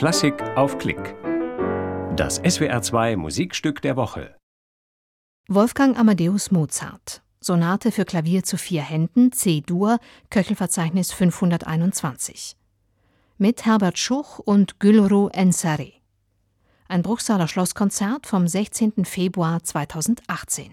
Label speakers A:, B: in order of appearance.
A: Klassik auf Klick. Das SWR2 Musikstück der Woche.
B: Wolfgang Amadeus Mozart. Sonate für Klavier zu vier Händen, C-Dur, Köchelverzeichnis 521. Mit Herbert Schuch und Gülru Ensari. Ein Bruchsaler Schlosskonzert vom 16. Februar 2018.